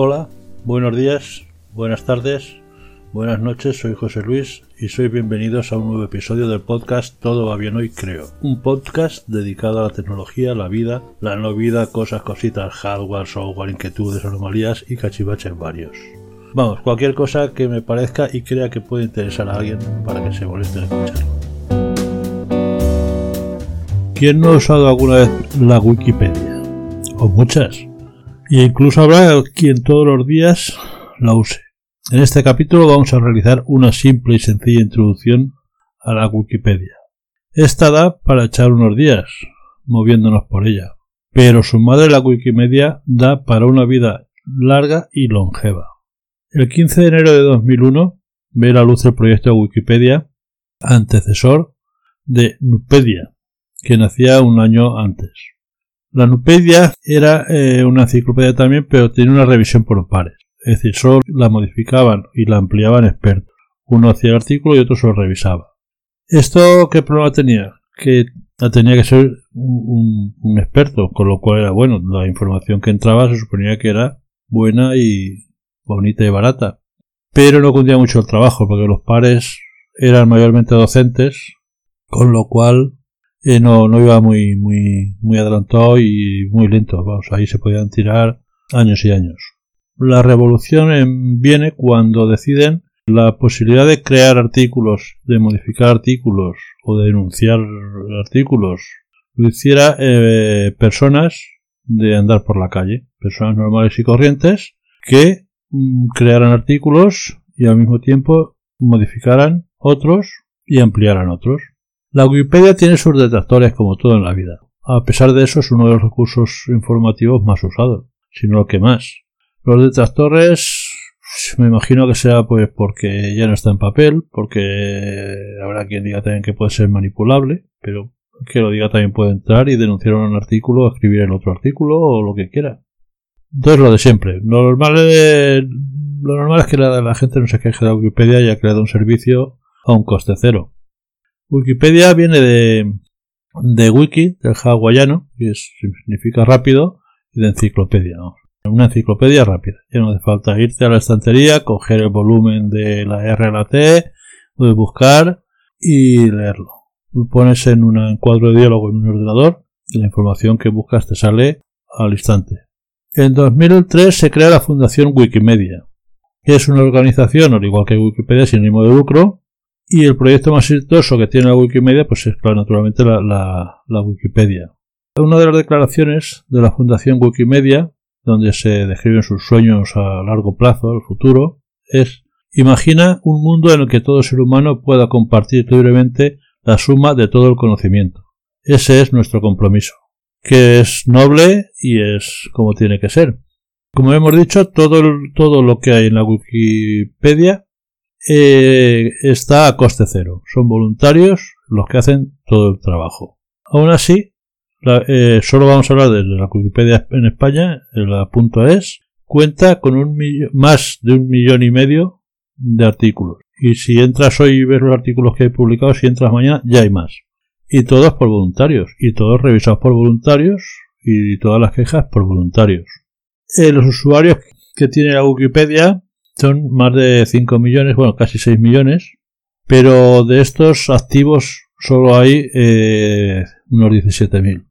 Hola, buenos días, buenas tardes, buenas noches, soy José Luis y sois bienvenidos a un nuevo episodio del podcast Todo va bien hoy creo. Un podcast dedicado a la tecnología, la vida, la no vida, cosas, cositas, hardware, software, inquietudes, anomalías y cachivaches varios. Vamos, cualquier cosa que me parezca y crea que puede interesar a alguien para que se moleste en escucharlo. ¿Quién no ha usado alguna vez la Wikipedia? O muchas. Y incluso habrá quien todos los días la use. En este capítulo vamos a realizar una simple y sencilla introducción a la Wikipedia. Esta da para echar unos días moviéndonos por ella, pero su madre la Wikimedia da para una vida larga y longeva. El 15 de enero de 2001 ve la luz el proyecto Wikipedia, antecesor de Nupedia, que nacía un año antes. La Nupedia era eh, una enciclopedia también, pero tenía una revisión por pares. Es decir, solo la modificaban y la ampliaban expertos. Uno hacía el artículo y otro se lo revisaba. ¿Esto qué problema tenía? Que tenía que ser un, un, experto, con lo cual era bueno. La información que entraba se suponía que era buena y bonita y barata. Pero no cundía mucho el trabajo, porque los pares eran mayormente docentes, con lo cual eh, no, no iba muy, muy, muy adelantado y muy lento. Vamos, ahí se podían tirar años y años. La revolución viene cuando deciden la posibilidad de crear artículos, de modificar artículos o de denunciar artículos, lo hiciera eh, personas de andar por la calle, personas normales y corrientes que mm, crearan artículos y al mismo tiempo modificaran otros y ampliaran otros. La Wikipedia tiene sus detractores como todo en la vida. A pesar de eso es uno de los recursos informativos más usados, si no el que más. Los detractores me imagino que sea pues porque ya no está en papel, porque habrá quien diga también que puede ser manipulable, pero que lo diga también puede entrar y denunciar un artículo, escribir el otro artículo o lo que quiera. Entonces lo de siempre. Lo normal es, lo normal es que la, gente no se queje de la Wikipedia y ha creado un servicio a un coste cero. Wikipedia viene de, wiki, del hawaiano, que significa rápido, y de enciclopedia. Una enciclopedia rápida. Ya no hace falta irte a la estantería, coger el volumen de la R T, buscar y leerlo. Lo pones en un cuadro de diálogo en un ordenador y la información que buscas te sale al instante. En 2003 se crea la Fundación Wikimedia, que es una organización, al igual que Wikipedia, sin ánimo de lucro, y el proyecto más exitoso que tiene la Wikimedia, pues es, claro, naturalmente, la, la, Wikipedia. Una de las declaraciones de la Fundación Wikimedia, donde se describen sus sueños a largo plazo, al futuro, es Imagina un mundo en el que todo ser humano pueda compartir libremente la suma de todo el conocimiento. Ese es nuestro compromiso, que es noble y es como tiene que ser. Como hemos dicho, todo, todo lo que hay en la Wikipedia eh, está a coste cero. Son voluntarios los que hacen todo el trabajo. Aún así, eh, solo vamos a hablar de la Wikipedia en España, la punto es, cuenta con un más de un millón y medio de artículos. Y si entras hoy y ves los artículos que he publicado, si entras mañana, ya hay más. Y todos por voluntarios. Y todos revisados por voluntarios. Y todas las quejas por voluntarios. Eh, los usuarios que tiene la Wikipedia son más de 5 millones, bueno, casi 6 millones, pero de estos activos solo hay eh, unos 17.000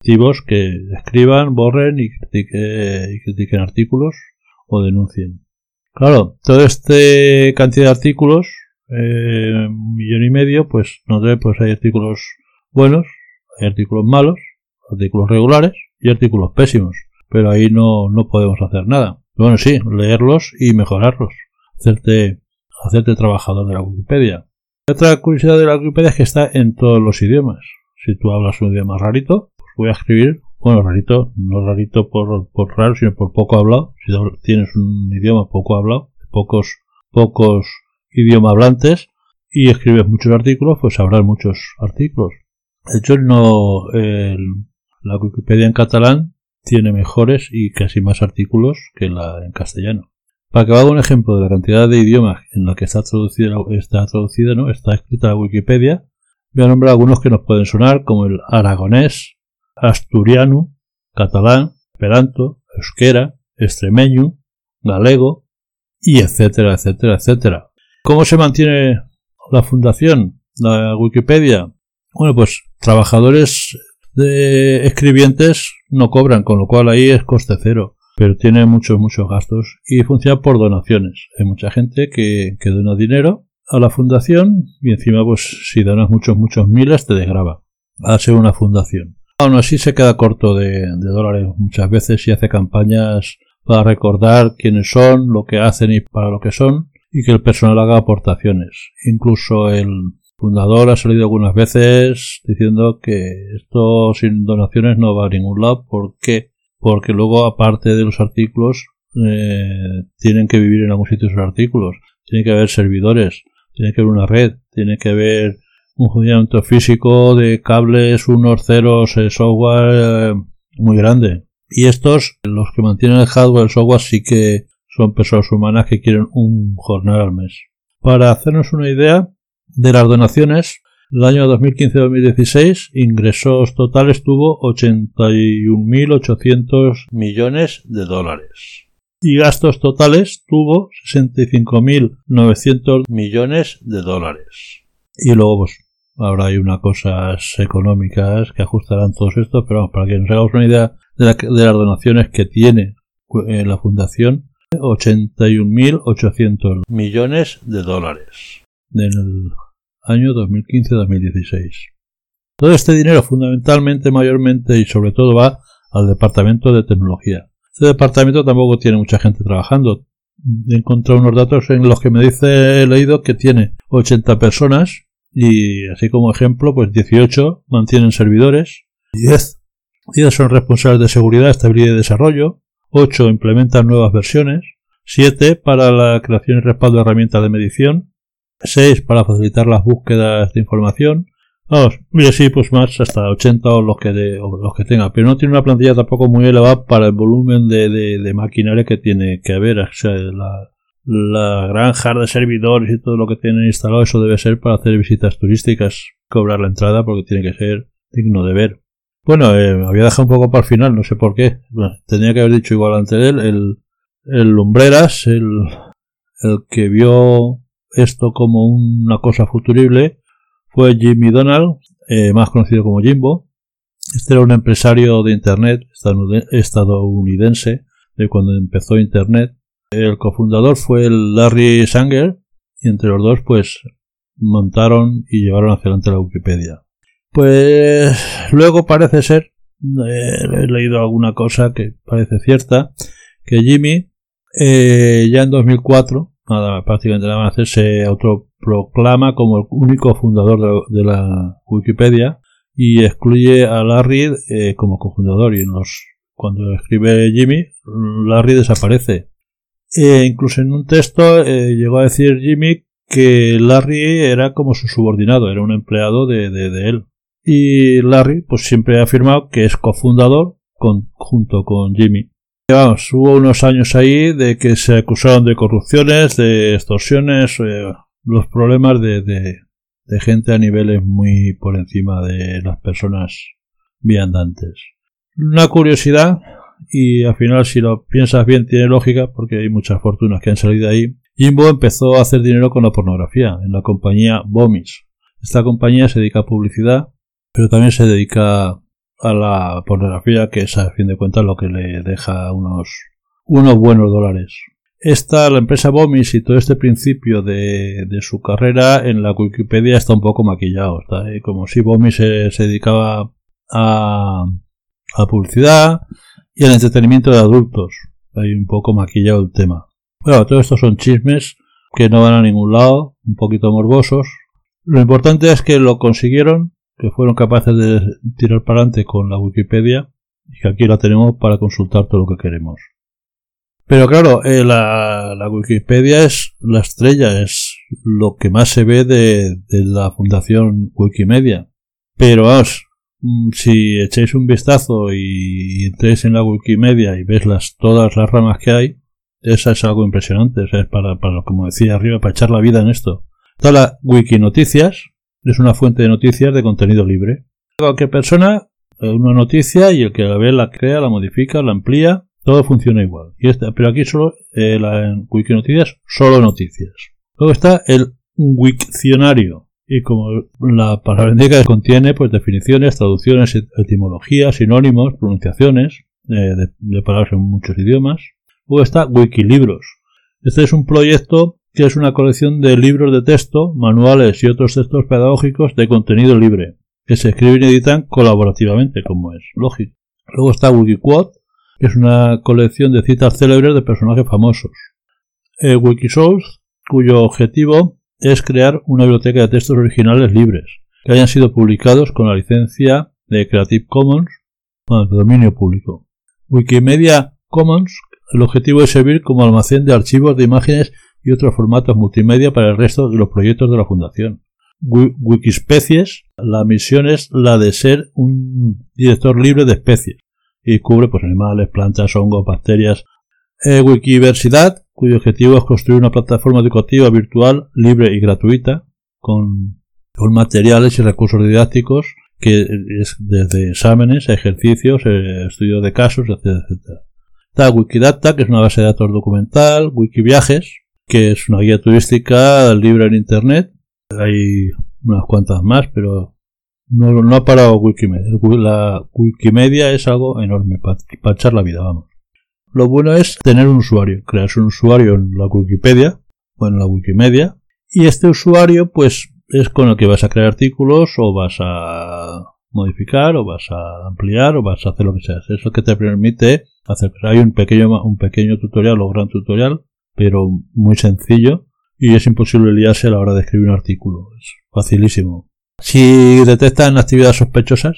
activos que escriban, borren y, critiquen artículos o denuncien. Claro, toda esta cantidad de artículos, eh, un millón y medio, pues no pues hay artículos buenos, hay artículos malos, artículos regulares y artículos pésimos. Pero ahí no, no podemos hacer nada. Bueno, sí, leerlos y mejorarlos. Hacerte, hacerte trabajador de la Wikipedia. Otra curiosidad de la Wikipedia es que está en todos los idiomas. Si tú hablas un idioma rarito, pues voy a escribir, bueno, rarito, no rarito por, por raro, sino por poco hablado. Si tienes un idioma poco hablado, pocos, pocos idioma hablantes, y escribes muchos artículos, pues habrás muchos artículos. De hecho, no, la Wikipedia en catalán tiene mejores y casi más artículos que la en castellano. Para haga un ejemplo de la cantidad de idiomas en la que está traducida, está traducida, ¿no? Está escrita la Wikipedia, voy a nombrar algunos que nos pueden sonar, como el aragonés, asturiano, catalán, esperanto, euskera, extremeño, galego, y etcétera, etcétera, etcétera. ¿Cómo se mantiene la fundación, la Wikipedia? Bueno, pues trabajadores de escribientes no cobran, con lo cual ahí es coste cero, pero tiene muchos, muchos gastos y funciona por donaciones. Hay mucha gente que, que dona dinero a la fundación y encima, pues si donas muchos, muchos miles, te desgraba ser una fundación. Aún así se queda corto de, de dólares muchas veces y hace campañas para recordar quiénes son, lo que hacen y para lo que son, y que el personal haga aportaciones. Incluso el fundador ha salido algunas veces diciendo que esto sin donaciones no va a ningún lado. ¿Por qué? Porque luego, aparte de los artículos, eh, tienen que vivir en algún sitio esos artículos. Tiene que haber servidores, tiene que haber una red, tiene que haber un funcionamiento físico de cables, unos ceros, eh, software eh, muy grande. Y estos, los que mantienen el hardware, el software, sí que son personas humanas que quieren un jornal al mes. Para hacernos una idea, de las donaciones, el año 2015-2016 ingresos totales tuvo 81.800 millones de dólares. Y gastos totales tuvo 65.900 millones de dólares. Y luego, pues, habrá hay unas cosas económicas que ajustarán todo esto, pero vamos, para que nos hagamos una idea de, las donaciones que tiene eh, la fundación, 81.800 millones de dólares del año 2015-2016. Todo este dinero fundamentalmente, mayormente y sobre todo va al departamento de tecnología. Este departamento tampoco tiene mucha gente trabajando. He encontrado unos datos en los que me dice, he leído que tiene 80 personas y así como ejemplo, pues 18 mantienen servidores, 10, 10 son responsables de seguridad, estabilidad y desarrollo, 8 implementan nuevas versiones, 7 para la creación y respaldo de herramientas de medición, 6 para facilitar las búsquedas de información. Vamos, y así pues más hasta 80 o los que, de, los que tenga. Pero no tiene una plantilla tampoco muy elevada para el volumen de, de, maquinaria que tiene que haber. O sea, la, la granja de servidores y todo lo que tienen instalado, eso debe ser para hacer visitas turísticas, cobrar la entrada porque tiene que ser digno de ver. Bueno, eh, había dejado un poco para el final, no sé por qué. tenía que haber dicho igual ante él, el, el Lumbreras, el que vio esto como una cosa futurible fue Jimmy Donald, eh, más conocido como Jimbo. Este era un empresario de Internet estadounidense de cuando empezó Internet. El cofundador fue Larry Sanger y entre los dos pues montaron y llevaron hacia adelante la Wikipedia. Pues luego parece ser, eh, he leído alguna cosa que parece cierta, que Jimmy eh, ya en 2004 nada, prácticamente nada más se autoproclama como el único fundador de, la Wikipedia y excluye a Larry eh, como cofundador y cuando escribe Jimmy, Larry desaparece. E incluso en un texto eh, llegó a decir Jimmy que Larry era como su subordinado, era un empleado de, de, él. Y Larry pues siempre ha afirmado que es cofundador con, junto con Jimmy. Vamos, hubo unos años ahí de que se acusaron de corrupciones, de extorsiones, eh, los problemas de, de, gente a niveles muy por encima de las personas viandantes. Una curiosidad, y al final si lo piensas bien tiene lógica porque hay muchas fortunas que han salido ahí. Jimbo empezó a hacer dinero con la pornografía en la compañía Bomis. Esta compañía se dedica a publicidad, pero también se dedica a la pornografía, que es a fin de cuentas lo que le deja unos, unos buenos dólares. Esta, la empresa Bomis y todo este principio de, de su carrera en la Wikipedia está un poco maquillado. Está, como si Bomis se, dedicaba a, a publicidad y al entretenimiento de adultos. Hay un poco maquillado el tema. Bueno, todo esto son chismes que no van a ningún lado, un poquito morbosos. Lo importante es que lo consiguieron que fueron capaces de tirar para adelante con la Wikipedia y que aquí la tenemos para consultar todo lo que queremos. Pero claro, eh, la, Wikipedia es la estrella, es lo que más se ve de, la fundación Wikimedia. Pero vamos, mm, si echáis un vistazo y, entréis en la Wikimedia y ves las, todas las ramas que hay, esa es algo impresionante, es para, para, como decía arriba, para echar la vida en esto. Toda la Wiki Noticias, es una fuente de noticias de contenido libre. Cualquier persona, una noticia y el que la ve la crea, la modifica, la amplía. todo funciona igual. Y este, pero aquí solo, eh, la, en Wikinoticias, solo noticias. Luego está el Wikcionario. Y como la palabra indica, contiene pues definiciones, traducciones, etimologías, sinónimos, pronunciaciones eh, de, palabras en muchos idiomas. Luego está Wikilibros. Este es un proyecto que es una colección de libros de texto, manuales y otros textos pedagógicos de contenido libre, que se escriben y editan colaborativamente, como es lógico. Luego está Wikiquote, que es una colección de citas célebres de personajes famosos. Eh, Wikisource, cuyo objetivo es crear una biblioteca de textos originales libres, que hayan sido publicados con la licencia de Creative Commons, de dominio público. Wikimedia Commons, el objetivo es servir como almacén de archivos de imágenes y otros formatos multimedia para el resto de los proyectos de la Fundación. Wikispecies, la misión es la de ser un director libre de especies y cubre pues, animales, plantas, hongos, bacterias. Eh, Wikiversidad, cuyo objetivo es construir una plataforma educativa virtual libre y gratuita con, con materiales y recursos didácticos que es desde exámenes, ejercicios, eh, estudios de casos, etc. Está Wikidata, que es una base de datos documental, Wikiviajes, que es una guía turística libre en Internet. Hay unas cuantas más, pero no, no ha parado Wikimedia. La Wikimedia es algo enorme para echar la vida, vamos. Lo bueno es tener un usuario, crearse un usuario en la Wikipedia o en la Wikimedia y este usuario pues es con el que vas a crear artículos o vas a modificar o vas a ampliar o vas a hacer lo que sea. Es lo que te permite hacer. Hay un pequeño, un pequeño tutorial o gran tutorial, pero muy sencillo y es imposible liarse a la hora de escribir un artículo. Es facilísimo. Si detectan actividades sospechosas,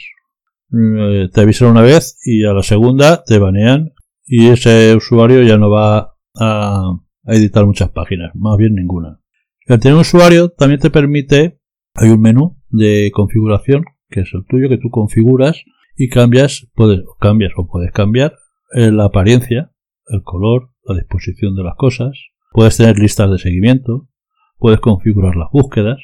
eh, te avisan una vez y a la segunda te banean y ese usuario ya no va a, editar muchas páginas, más bien ninguna. El tener un usuario también te permite, hay un menú de configuración que es el tuyo que tú configuras y cambias, puedes, cambias o puedes cambiar eh, la apariencia, el color, disposición de las cosas, puedes tener listas de seguimiento, puedes configurar las búsquedas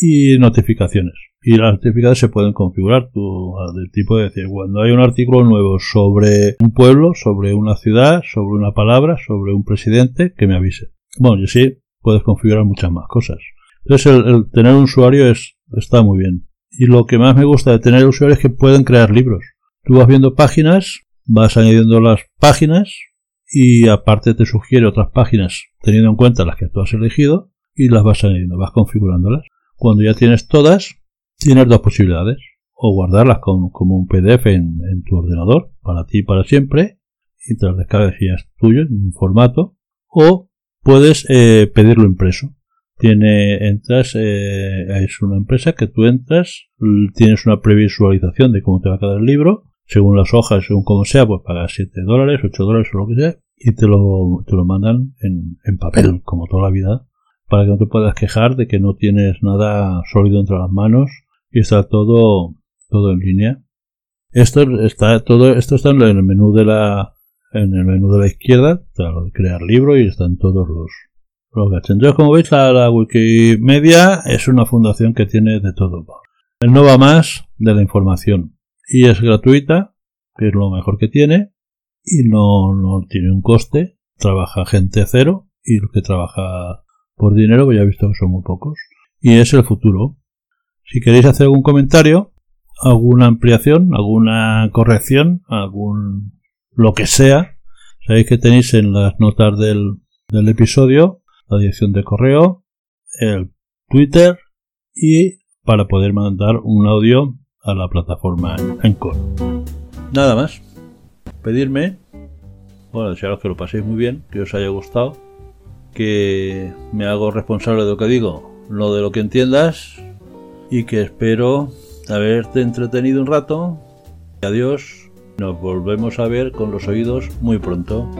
y notificaciones y las notificaciones se pueden configurar tú, del tipo de decir, cuando hay un artículo nuevo sobre un pueblo, sobre una ciudad, sobre una palabra, sobre un presidente, que me avise. Bueno, y así puedes configurar muchas más cosas. Entonces el, tener un usuario es, está muy bien. Y lo que más me gusta de tener usuarios es que pueden crear libros. Tú vas viendo páginas, vas añadiendo las páginas y aparte te sugiere otras páginas teniendo en cuenta las que tú has elegido y las vas añadiendo, vas configurándolas. Cuando ya tienes todas, tienes dos posibilidades. O guardarlas como un PDF en, tu ordenador, para ti y para siempre, y te las descargas y ya es tuyo en un formato. O puedes eh, pedirlo impreso. Tiene, entras, eh, es una empresa que tú entras, tienes una previsualización de cómo te va a quedar el libro, según las hojas, según como sea, pues pagas 7 dólares, 8 dólares o lo que sea, y te lo, te lo mandan en, en papel, como toda la vida, para que no te puedas quejar de que no tienes nada sólido entre las manos y está todo, todo en línea. Esto está todo, esto está en el menú de la, en el menú de la izquierda, está lo de crear libro y están todos los, los gadgets. Entonces, como veis, la, Wikimedia es una fundación que tiene de todo. no va más de la información y es gratuita, que es lo mejor que tiene y no, no tiene un coste. Trabaja gente cero y lo que trabaja por dinero, pues ya he visto que son muy pocos. Y es el futuro. Si queréis hacer algún comentario, alguna ampliación, alguna corrección, algún lo que sea, sabéis que tenéis en las notas del, del episodio la dirección de correo, el Twitter y para poder mandar un audio a la plataforma Encore. Nada más. Pedirme, bueno, desearos que lo paséis muy bien, que os haya gustado, que me hago responsable de lo que digo, lo de lo que entiendas, y que espero haberte entretenido un rato. Adiós, nos volvemos a ver con los oídos muy pronto.